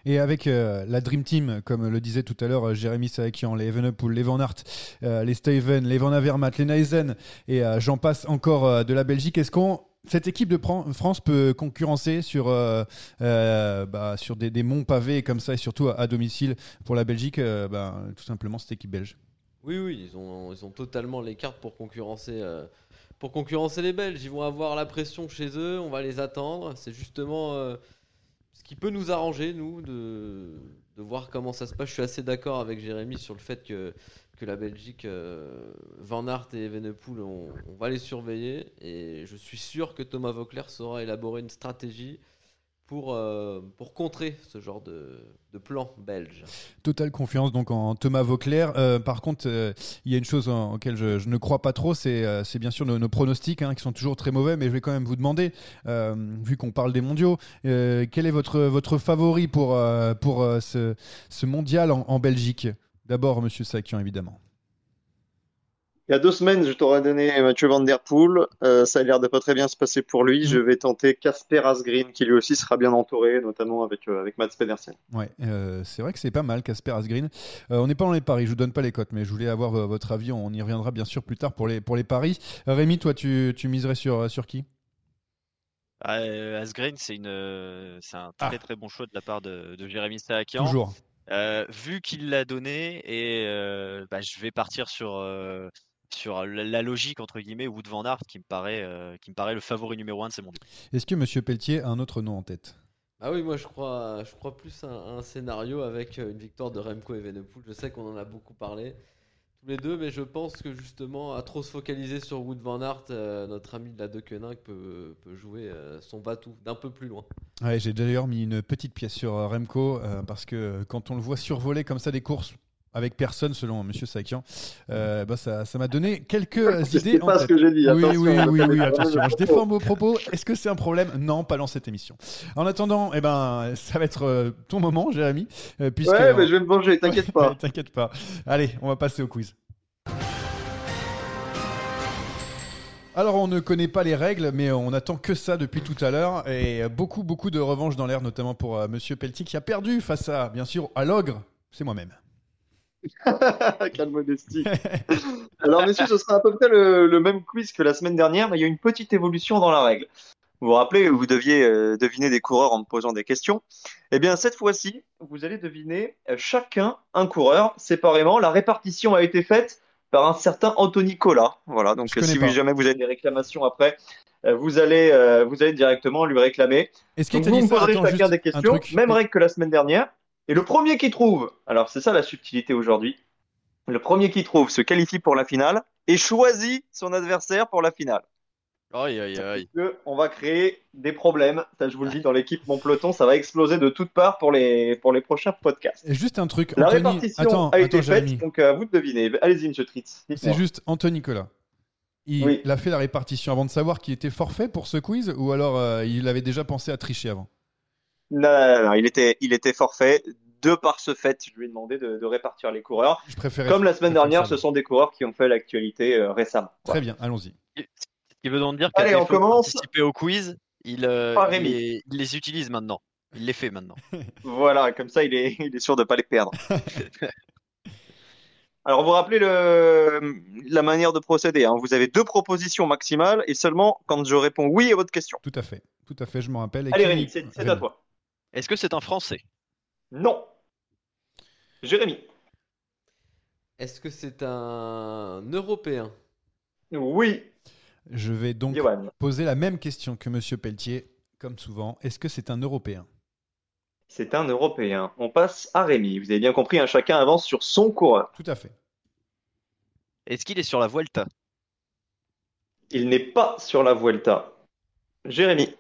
Et avec euh, la Dream Team, comme le disait tout à l'heure euh, Jérémy Sakian, les Evenepoel, les Van Aert, euh, les Steven, les Van Avermaet, les Neisen, et j'en passe encore de la Belgique, est-ce qu'on cette équipe de France peut concurrencer sur, bah, sur des, monts pavés comme ça et surtout à, domicile pour la Belgique, bah, tout simplement cette équipe belge? Oui, oui, ils ont, ils ont totalement les cartes pour concurrencer, pour concurrencer les Belges. Ils vont avoir la pression chez eux, on va les attendre. C'est justement ce qui peut nous arranger, nous, de, voir comment ça se passe. Je suis assez d'accord avec Jérémy sur le fait que, la Belgique, euh, Van Aert et Evenepoel, on, on, va les surveiller. Et je suis sûr que Thomas Vauclair saura élaborer une stratégie pour, euh, pour contrer ce genre de, plan belge. Totale confiance donc en Thomas Vauclair. Euh, par contre, euh, il y a une chose en, auquel je, ne crois pas trop, c'est bien sûr nos, pronostics hein, qui sont toujours très mauvais, mais je vais quand même vous demander, vu qu'on parle des mondiaux, quel est votre, votre favori pour, pour ce, ce mondial en, en Belgique? D'abord, Monsieur Sakian, évidemment. Il y a deux semaines, je t'aurais donné Mathieu Van Der Poel. Euh, ça a l'air de pas très bien se passer pour lui. Je mm. vais tenter Casper Asgreen, qui lui aussi sera bien entouré, notamment avec, euh, avec Mats Pedersen. Ouais, euh, c'est vrai que c'est pas mal, Casper Asgreen. on n'est pas dans les paris, je vous donne pas les cotes, mais je voulais avoir votre avis. On y reviendra bien sûr plus tard pour les, pour les paris. Rémi, toi, tu, tu miserais sur, sur qui? Ah, Asgreen, c'est un ah. très très bon choix de la part de, de Jérémy Saakian. Toujours. vu qu'il l'a donné, et bah, je vais partir sur sur la logique entre guillemets Wood Van Aert qui me paraît euh, qui me paraît le favori numéro un de ces mondiaux. Est-ce que Monsieur Pelletier a un autre nom en tête? Ah oui, moi je crois je crois plus à un, scénario avec une victoire de Remco Evenepoel. Je sais qu'on en a beaucoup parlé tous les deux, mais je pense que justement à trop se focaliser sur Wood Van Aert, euh, notre ami de la Deceuninck peut, peut jouer son batou d'un peu plus loin. Ouais, j'ai d'ailleurs mis une petite pièce sur Remco parce que quand on le voit survoler comme ça des courses avec personne selon Monsieur Sakian. Euh, bah ça, ça m'a donné quelques idées. pas ce que j'ai dit. Oui, oui, oui, oui, attention. Je défends vos propos. Est-ce que c'est un problème? Non, pas dans cette émission. En attendant, eh ben, ça va être euh, ton moment, Jérémy. Euh, puisque ouais, mais je vais me venger, t'inquiète pas. t'inquiète pas. Allez, on va passer au quiz. Alors on ne connaît pas les règles, mais on attend que ça depuis tout à l'heure et beaucoup beaucoup de revanches dans l'air, notamment pour M. Monsieur Pelletier qui a perdu face à bien sûr à l'ogre, c'est moi-même. Quelle modestie. Alors, messieurs, ce sera à peu près le, même quiz que la semaine dernière, mais il y a une petite évolution dans la règle. Vous vous rappelez, vous deviez euh, deviner des coureurs en me posant des questions. Eh bien, cette fois-ci, vous allez deviner euh, chacun un coureur séparément. La répartition a été faite par un certain Anthony Cola. Voilà, donc si jamais vous avez des réclamations après, euh, vous allez, vous allez directement lui réclamer. Est-ce que vous me poserez chacun des questions, même règle que la semaine dernière. Et le premier qui trouve, alors c'est ça la subtilité aujourd'hui, Le premier qui trouve se qualifie pour la finale et choisit son adversaire pour la finale. Aïe, aïe, aïe. On va créer des problèmes. Ça, je vous le dis, dans l'équipe Mon Peloton, ça va exploser de toutes parts pour les, pour les prochains podcasts. Et juste un truc. La répartition a été faite, donc à vous de deviner. Allez-y, monsieur Tritz. C'est juste Anthony Nicolas. Il a fait la répartition avant de savoir qu'il était forfait pour ce quiz ou alors euh, il avait déjà pensé à tricher avant? Non, non, non, il était, il était forfait. De par ce fait, je lui ai demandé de, répartir les coureurs. Je Comme la semaine dernière, ce sont des coureurs qui ont fait l'actualité euh, récemment. Très bien, allons-y. Ce qui veut donc dire on commence. participer au quiz, il, euh, il, les utilise maintenant. Il les fait maintenant. voilà, comme ça, il est, il est sûr de ne pas les perdre. Alors, vous rappelez le, la manière de procéder. Hein. Vous avez deux propositions maximales et seulement quand je réponds oui à votre question. Tout à fait. Tout à fait, je m'en rappelle. Allez, Rémi, c'est à toi. Est-ce que c'est un Français? Non. Jérémy. Est-ce que c'est un Européen? Oui. Je vais donc poser la même question que Monsieur Pelletier, comme souvent. Est-ce que c'est un Européen? C'est un Européen. On passe à Rémi. Vous avez bien compris, un hein, chacun avance sur son coureur. Tout à fait. Est-ce qu'il est sur la Vuelta? Il n'est pas sur la Vuelta. Jérémy.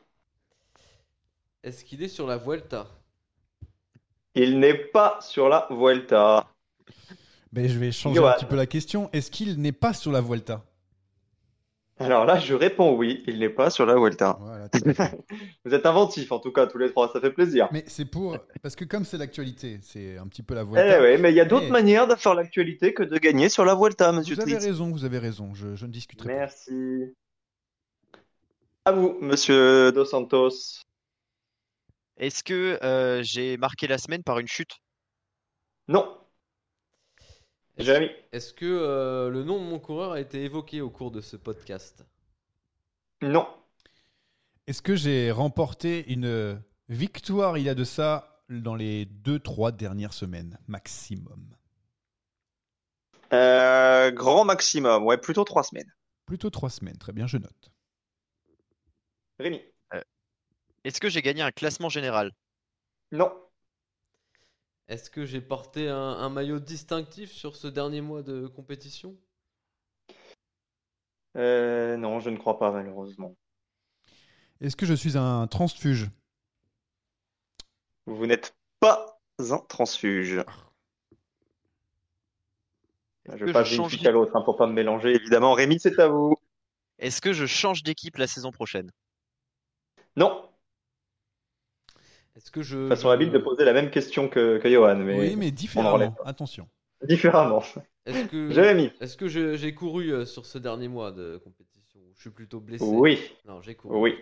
Est-ce qu'il est sur la Vuelta? Il n'est pas sur la Vuelta. Mais je vais changer un petit peu la question. Est-ce qu'il n'est pas sur la Vuelta? Alors là, je réponds oui, il n'est pas sur la Vuelta. Vous êtes inventifs en tout cas tous les trois, ça fait plaisir. Mais c'est pour parce que comme c'est l'actualité, c'est un petit peu la Vuelta. Eh oui, mais il y a d'autres manières de faire l'actualité que de gagner sur la Vuelta, monsieur Vous avez raison, vous avez raison. Je, ne discuterai pas. Merci. À vous, monsieur Dos Santos. Est-ce que euh, j'ai marqué la semaine par une chute? Non. Jérémy. Est-ce que euh, le nom de mon coureur a été évoqué au cours de ce podcast? Non. Est-ce que j'ai remporté une victoire il y a de ça dans les 2-3 dernières semaines? Maximum euh, Grand maximum, ouais, plutôt 3 semaines. Plutôt 3 semaines, très bien, je note. Rémi. Est-ce que j'ai gagné un classement général? Non. Est-ce que j'ai porté un, maillot distinctif sur ce dernier mois de compétition? Euh, Non, je ne crois pas, malheureusement. Est-ce que je suis un transfuge? Vous n'êtes pas un transfuge. Je ne vais pas change à l'autre hein, pour pas me mélanger, évidemment. Rémi, c'est à vous. Est-ce que je change d'équipe la saison prochaine? Non. Est-ce que je. Façon habile de poser la même question que, que Johan. Mais oui, mais différemment. Attention. Différemment. Est-ce que, Jérémy. Est-ce que j'ai couru euh, sur ce dernier mois de compétition Je suis plutôt blessé? Oui. Non, j'ai couru. Oui.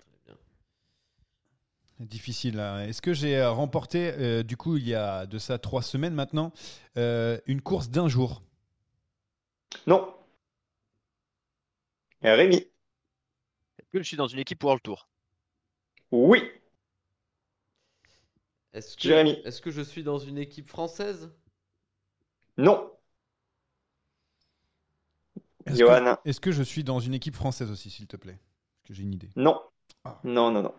Difficile. Est-ce que j'ai euh, remporté, euh, du coup, il y a de ça trois semaines maintenant, une course d'un jour? Non. Rémi. Est-ce que je suis dans une équipe World Tour? Oui. Est-ce que, je suis dans une équipe française? Non. Est-ce que, est que, je suis dans une équipe française aussi, s'il te plaît? Parce que j'ai une idée. Non. Ah. Non, non, non.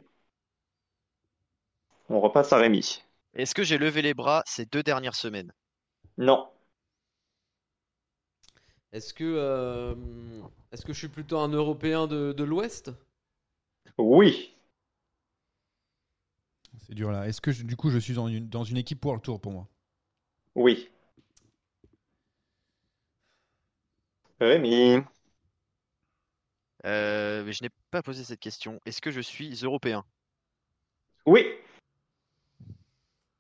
On repasse à Rémi. Est-ce que j'ai levé les bras ces deux dernières semaines? Non. Est-ce que, euh, est-ce que je suis plutôt un Européen de, de l'Ouest? Oui. C'est dur là. Est-ce que du coup je suis dans une, dans une équipe pour le tour pour moi? Oui. Rémi. Euh, mais je n'ai pas posé cette question. Est-ce que je suis européen? Oui.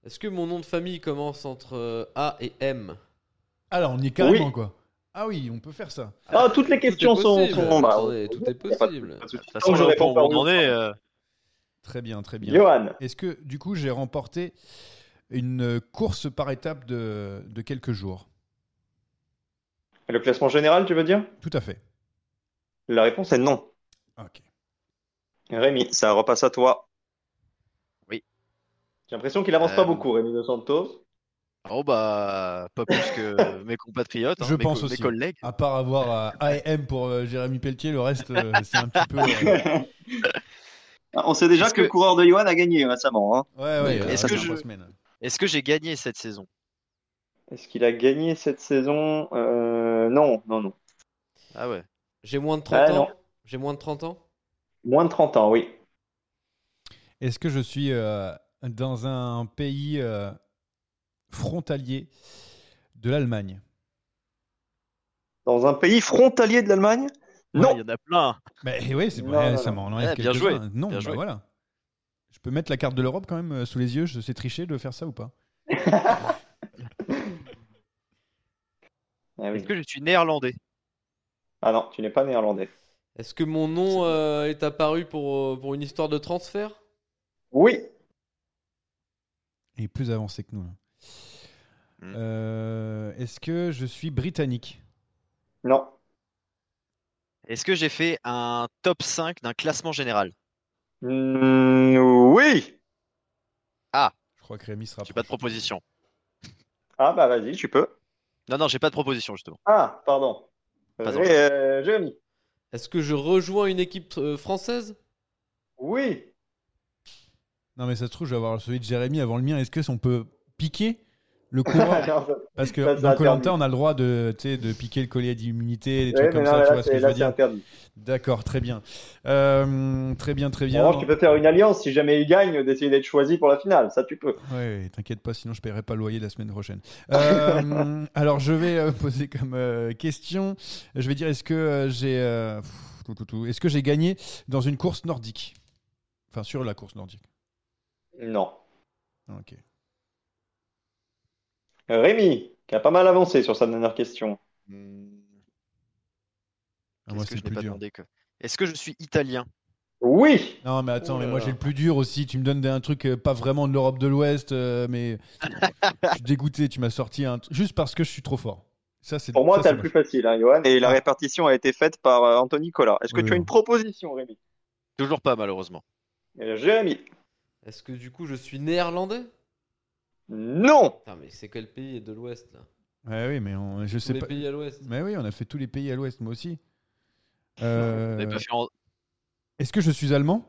Est-ce que mon nom de famille commence entre euh, A et M? Alors, on y est carrément quoi. Ah oui, on peut faire ça. Ah, toutes les questions sont. Bah, tout est possible. De toute façon, je réponds pas euh, Très bien, très bien. Johan. Est-ce que du coup j'ai remporté une course par étape de, quelques jours? Le classement général, tu veux dire? Tout à fait. La réponse est non. Ok. Rémi, ça repasse à toi. Oui. J'ai l'impression qu'il avance pas euh, beaucoup, Rémi de Santos. Oh bah pas plus que mes compatriotes, hein, je mes, pense aussi. collègues. À part avoir euh, AM pour euh, Jérémy Pelletier, le reste c'est un petit peu. On sait déjà que, le coureur de Johan a gagné récemment. Hein. Ouais, ouais, Est-ce que, je... Est que j'ai gagné cette saison? Est-ce qu'il a gagné cette saison? Euh, Non, non, non. Ah ouais. J'ai moins de 30 ans. J'ai moins de 30 ans? Moins de 30 ans, oui. Est-ce que je suis euh, dans un pays euh, frontalier de l'Allemagne? Dans un pays frontalier de l'Allemagne? Non. Il y en a plein. Mais oui, c'est vrai, ça m'en enlève bien joué. Non, bien bah joué. voilà. Je peux mettre la carte de l'Europe quand même euh, sous les yeux. Je sais tricher de faire ça ou pas Ah oui. Est-ce que je suis néerlandais? Ah non, tu n'es pas néerlandais. Est-ce que mon nom euh, est apparu pour, euh, pour une histoire de transfert? Oui. Il est plus avancé que nous. là. Hmm. Euh, Est-ce que je suis britannique? Non. Est-ce que j'ai fait un top 5 d'un classement général? Mm, oui. Je crois que Rémi sera. J'ai pas de proposition. Ah bah vas-y, tu peux. Non, non, j'ai pas de proposition justement. Ah, pardon. Pas Ré- euh, Jérémy. Est-ce que je rejoins une équipe euh, française? Oui. Non, mais ça se trouve, je vais avoir celui de Jérémy avant le mien. Est-ce que on peut piquer? Le coureur Non, ça- Parce que Ça, dans. Colanta, on a le droit de, piquer le collier d'immunité, des trucs comme non, ça. là, tu vois ce que je veux dire. D'accord, très bien. Euh, très bien, très bien. Alors, tu peux faire une alliance si jamais il gagne, d'essayer d'être choisi pour la finale. Ça, tu peux. Ouais, t'inquiète pas, sinon je paierai pas le loyer la semaine prochaine. Euh, alors je vais euh, poser comme euh, question. Je vais dire est-ce que euh, j'ai euh, est-ce que j'ai gagné dans une course nordique? Enfin sur la course nordique. Non. Ok. Rémi, qui a pas mal avancé sur sa dernière question. Hmm, Ah, moi Qu'est-ce que c'est je le n'ai plus pas dur. demandé que... Est-ce que je suis italien? Oui. Non mais attends, mais moi j'ai le plus dur aussi. Tu me donnes un truc euh, pas vraiment de l'Europe de l'Ouest, euh, mais je suis dégoûté. Tu m'as sorti un tr- juste parce que je suis trop fort. Ça c'est Pour moi, ça, t'as c'est le plus facile, hein, Johan. Et la Ah. répartition a été faite par euh, Anthony Collat. Est-ce que Oui, tu as oui. une proposition, Rémi? Toujours pas malheureusement. Euh, Jérémy. Est-ce que du coup je suis néerlandais? Non. Putain, mais c'est quel pays de l'Ouest là? Ouais, oui, mais on- je Tous sais les pas. pays à l'Ouest. Mais oui, on a fait tous les pays à l'Ouest, moi aussi. Vous Euh, n'avez pas fait en- Est-ce que je suis allemand?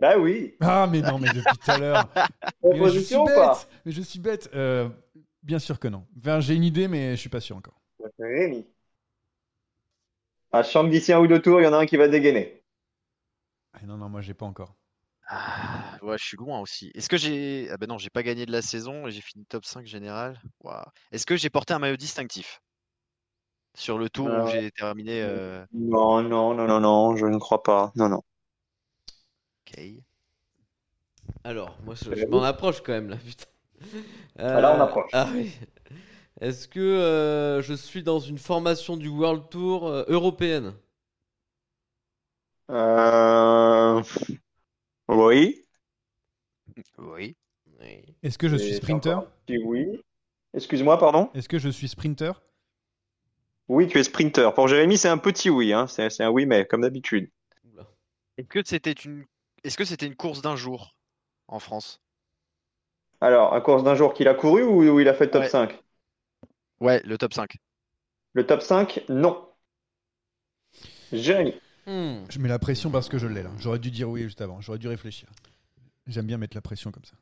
Bah oui. Ah mais non, mais depuis tout à l'heure. Mais je suis Proposition ou pas? Bête. Mais je suis bête. Euh, bien sûr que non. Enfin, j'ai une idée, mais je suis pas sûr encore. Rémi. Ah, je sens que d'ici un ou deux tours, il y en a un qui va dégainer. Ah, non, non, moi j'ai pas encore. Ah, ouais, je suis loin aussi. Est-ce que j'ai. Ah ben non, j'ai pas gagné de la saison et j'ai fini top 5 général? Waouh. Est-ce que j'ai porté un maillot distinctif? Sur le tour Euh, où j'ai terminé. euh, Non, non, non, non, non, je ne crois pas. Non, non. Ok. Alors, moi je, je m'en approche quand même là, putain. Ah, là, on Euh, approche. Ah oui. Est-ce que euh, je suis dans une formation du World Tour euh, européenne? Euh... Oui. Oui. Oui. Est-ce que je suis sprinter Oui. Excuse-moi, pardon Est-ce que je suis sprinter? Oui, tu es sprinter. Pour Jérémy, c'est un petit oui. Hein. C'est un oui, mais comme d'habitude. Est-ce que c'était une. Est-ce que c'était une course d'un jour en France? Alors, un course d'un jour qu'il a couru ou où il a fait le top Ouais. 5 Ouais, le top 5. Le top 5, non. Jérémy. Hmm. Je mets la pression parce que je l'ai là. J'aurais dû dire oui juste avant. J'aurais dû réfléchir. J'aime bien mettre la pression comme ça.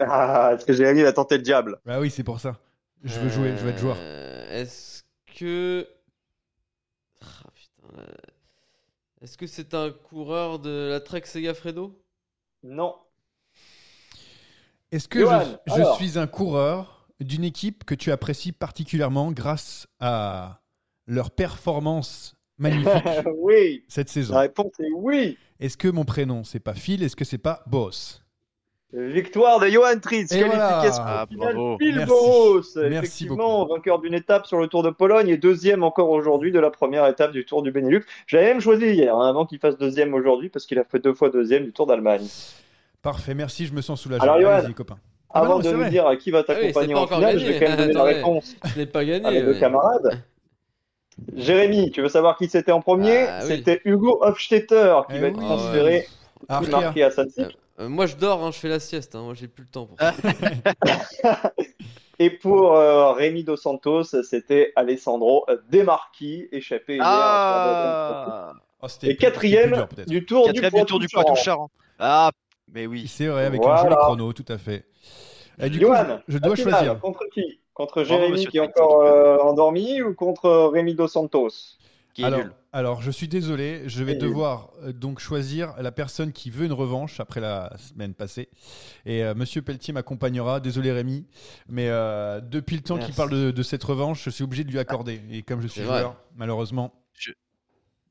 Ah, est-ce que Jérémy va tenter le diable Ah oui, c'est pour ça. Je veux jouer, je veux être joueur. Euh, Est-ce que. Ah, putain, euh, Est-ce que c'est un coureur de la Trek Segafredo Non. Est-ce que Johan, je, je alors. suis un coureur d'une équipe que tu apprécies particulièrement grâce à leur performance magnifique oui. cette saison La réponse est oui. Est-ce que mon prénom c'est pas Phil? Est-ce que c'est pas Boss? Victoire de Johan Tritz, Et voilà. qualification Ah, finale. Phil Merci. Boros, Merci effectivement, vainqueur d'une étape sur le Tour de Pologne et deuxième encore aujourd'hui de la première étape du Tour du Benelux. J'avais même choisi hier, hein, avant qu'il fasse deuxième aujourd'hui, parce qu'il a fait deux fois deuxième du Tour d'Allemagne. Parfait, merci, je me sens soulagé. Alors, Johan. Ah bah Avant non, c'est de nous vrai. dire qui va Ah oui, t'accompagner en finale, gagné. je vais quand même donner la réponse Je l'ai pas gagné. à mes deux ouais. camarades. Jérémy, tu veux savoir qui c'était en premier Ah, oui. C'était Hugo Hofstetter qui Eh va être transféré, Ah, Arkea. marqué à Saint-Cyr. Euh, moi je dors, hein, je fais la sieste. hein, Moi j'ai plus le temps pour ça. Et pour euh, Rémi Dos Santos, c'était Alessandro Demarchi, échappé. Ah Oh, Et quatrième dur, du Tour du Quatrième du Tour du Poitou-Charentes. Poitou-Charentes. Ah, mais oui. C'est vrai, avec un Voilà. joli chrono, tout à fait. Et du coup, Johan, je, je dois choisir. Contre qui? Contre Jérémy qui est encore euh, endormi ou contre Rémi Dos Santos alors, alors, je suis désolé, je vais devoir euh, donc choisir la personne qui veut une revanche après la semaine passée. Et euh, Monsieur Pelletier m'accompagnera. Désolé Rémi, mais depuis le temps qu'il parle de, cette revanche, je suis obligé de lui accorder. Et comme je suis joueur, malheureusement, je,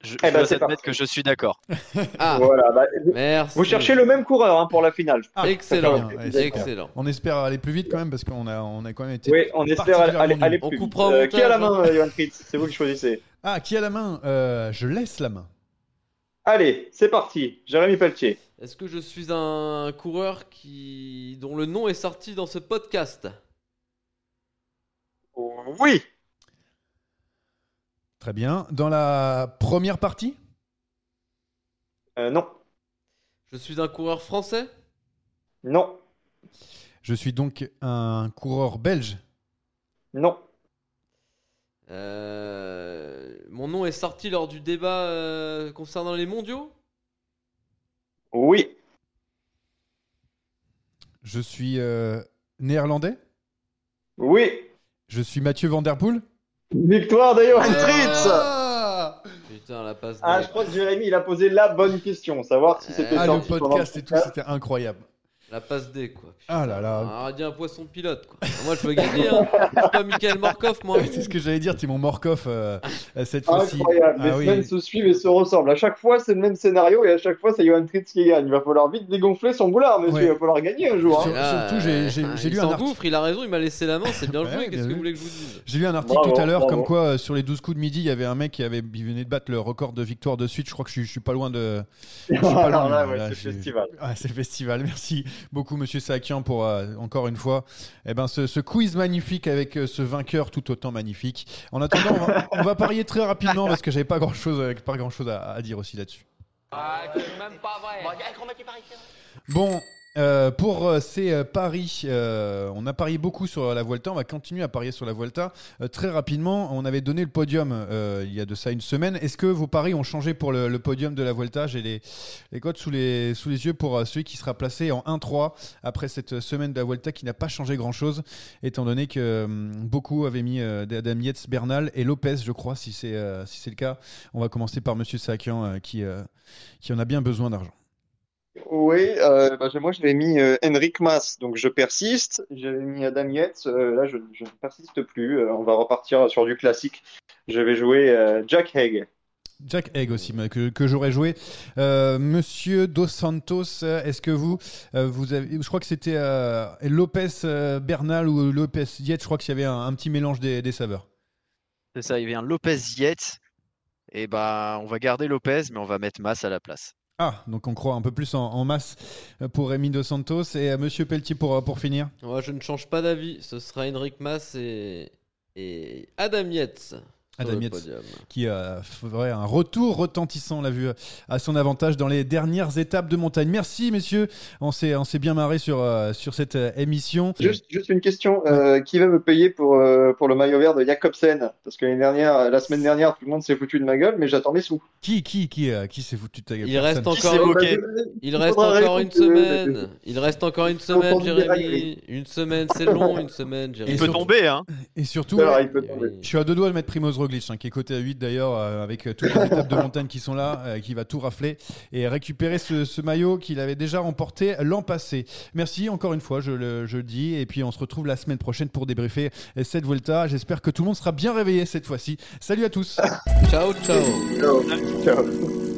eh ben, dois admettre que je suis d'accord. ah, voilà, bah, Merci. Vous cherchez le même coureur hein, pour la finale. Ah, excellent, excellent. On espère aller plus vite quand même parce qu'on a, on a quand même été. Oui, on espère aller, aller, plus vite. Euh, qui a la main, hein. Johan Fritz C'est vous qui choisissez. Ah, qui a la main euh, Je laisse la main. Allez, c'est parti. Jérémy Pelletier. Est-ce que je suis un coureur qui dont le nom est sorti dans ce podcast? Oui. Très bien. Dans la première partie euh, Non. Je suis un coureur français? Non. Je suis donc un coureur belge? Non. Euh, mon nom est sorti lors du débat euh, concernant les mondiaux? Oui. Je suis néerlandais? Oui. Je suis Mathieu Van Der Poel? Victoire de Johan Fritz Putain, la passe. Ah, je crois que Jérémy, il a posé la bonne question, savoir si c'était Ah, le podcast et tout, c'était incroyable. La passe D, quoi. Ah là là. Ah, dit un poisson pilote, quoi. Moi, je veux gagner, hein. Je suis pas Michael Morkov, moi. C'est ce que j'allais dire, es mon Morkov euh, cette fois-ci. Incroyable. Les ah semaines se suivent et se ressemblent. À chaque fois, c'est le même scénario et à chaque fois, c'est Johan Fritz qui gagne. Il va falloir vite dégonfler son boulard, monsieur. Il va falloir gagner un jour. Hein. surtout, j'ai ah, lu un article. il a raison, il m'a laissé la main, c'est bien joué. Qu'est-ce que vous voulez que je vous dise? J'ai lu un article tout à l'heure, comme quoi, euh, sur les 12 coups de midi, il y avait un mec qui avait, il venait de battre le record de victoire de suite. Je crois que je, suis pas loin de. Je suis pas loin. C'est le festival. C'est le festival. Merci beaucoup, monsieur Sac pour euh, encore une fois eh ben, ce, quiz magnifique avec euh, ce vainqueur tout autant magnifique. En attendant, on va, parier très rapidement parce que j'avais pas grand chose, euh, pas grand chose à, dire aussi là-dessus. Bon, euh, pour euh, ces euh, paris, on a parié beaucoup sur la Vuelta, on va continuer à parier sur la Vuelta. très rapidement, on avait donné le podium il y a de ça une semaine. Est-ce que vos paris ont changé pour le, podium de la Vuelta? J'ai les, codes sous les, yeux pour celui qui sera placé en 1-3 après cette semaine de la Vuelta qui n'a pas changé grand-chose, étant donné que beaucoup avaient mis Adam Yates, Bernal et Lopez, je crois, si c'est si le cas. On va commencer par Monsieur Sakian qui en a bien besoin d'argent. Oui, euh, bah, moi je l'ai mis euh, Henrik Mas, donc je persiste. J'ai mis Adam Yates, euh, là je, ne persiste plus. on va repartir sur du classique. Je vais jouer Jack Haig. Jack Haig aussi, que, j'aurais joué. Monsieur Dos Santos, est-ce que vous, vous avez, je crois que c'était Lopez Bernal ou Lopez Yates, je crois qu'il y avait un, petit mélange des, saveurs. C'est ça, il y avait un Lopez Yates, et bah on va garder Lopez, mais on va mettre Mas à la place. Ah, donc on croit un peu plus en, masse pour Rémi Dos Santos et Monsieur Pelletier pour, pour finir. Je ne change pas d'avis. Ce sera Henrik Mas et, et Adam Yates. Adam Yates, qui a ferait un retour retentissant, on l'a vu, à son avantage dans les dernières étapes de montagne. Merci, messieurs. On s'est, on s'est bien marré sur, euh, sur cette euh, émission. Juste, juste une question. Euh, qui va me payer pour, pour le maillot vert de Jacobsen Parce que dernière, la semaine dernière, tout le monde s'est foutu de ma gueule, mais j'attends mes sous. Qui, qui, qui, qui s'est foutu de ta gueule Il reste encore, il reste encore une semaine. Il reste encore une semaine, Jérémy. Une semaine, c'est long, une semaine, Jérémy. Il peut tomber, hein. Et surtout, je suis à deux doigts de mettre Primoz Hein, qui est coté à 8 d'ailleurs, euh, avec euh, toutes les étapes de montagne qui sont là, euh, qui va tout rafler et récupérer ce, maillot qu'il avait déjà remporté l'an passé. Merci encore une fois, je le, je le, dis, et puis on se retrouve la semaine prochaine pour débriefer cette Volta. J'espère que tout le monde sera bien réveillé cette fois-ci. Salut à tous. ciao. ciao. ciao.